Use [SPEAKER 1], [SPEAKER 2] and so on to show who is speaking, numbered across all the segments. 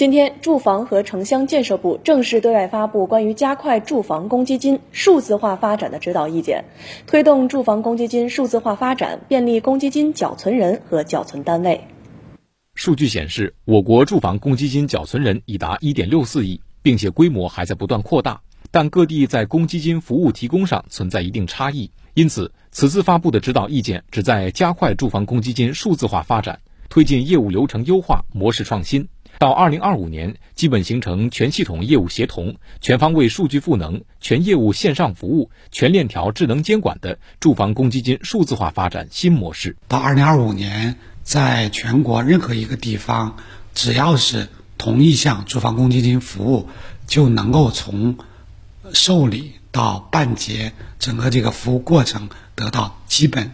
[SPEAKER 1] 今天，住房和城乡建设部正式对外发布关于加快住房公积金数字化发展的指导意见，推动住房公积金数字化发展，便利公积金缴存人和缴存单位。
[SPEAKER 2] 数据显示，我国住房公积金缴存人已达1.64亿，并且规模还在不断扩大。但各地在公积金服务提供上存在一定差异，因此此次发布的指导意见旨在加快住房公积金数字化发展，推进业务流程优化、模式创新。到2025年，基本形成全系统业务协同、全方位数据赋能、全业务线上服务、全链条智能监管的住房公积金数字化发展新模式。
[SPEAKER 3] 到2025年，在全国任何一个地方，只要是同一项住房公积金服务，就能够从受理到办结，整个这个服务过程得到基本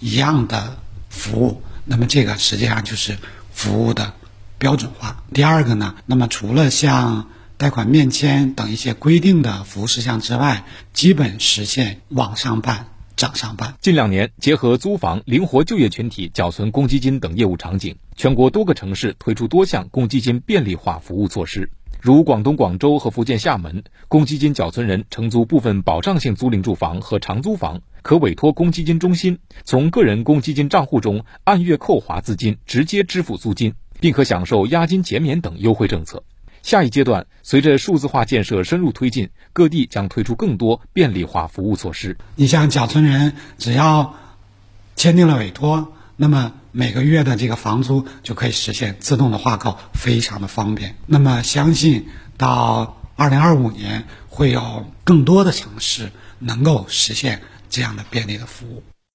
[SPEAKER 3] 一样的服务，那么这个实际上就是服务的标准化。第二个呢，那么除了像贷款面签等一些规定的服务事项之外，基本实现网上办、掌上办。
[SPEAKER 2] 近两年，结合租房、灵活就业群体缴存公积金等业务场景，全国多个城市推出多项公积金便利化服务措施。如广东广州和福建厦门，公积金缴存人承租部分保障性租赁住房和长租房，可委托公积金中心从个人公积金账户中按月扣划资金，直接支付租金，并可享受押金减免等优惠政策。下一阶段，随着数字化建设深入推进，各地将推出更多便利化服务措施。
[SPEAKER 3] 你像缴存人，只要签订了委托。那么每个月的这个房租就可以实现自动的划扣，非常的方便。那么相信到二零二五年会有更多的城市能够实现这样的便利的服务。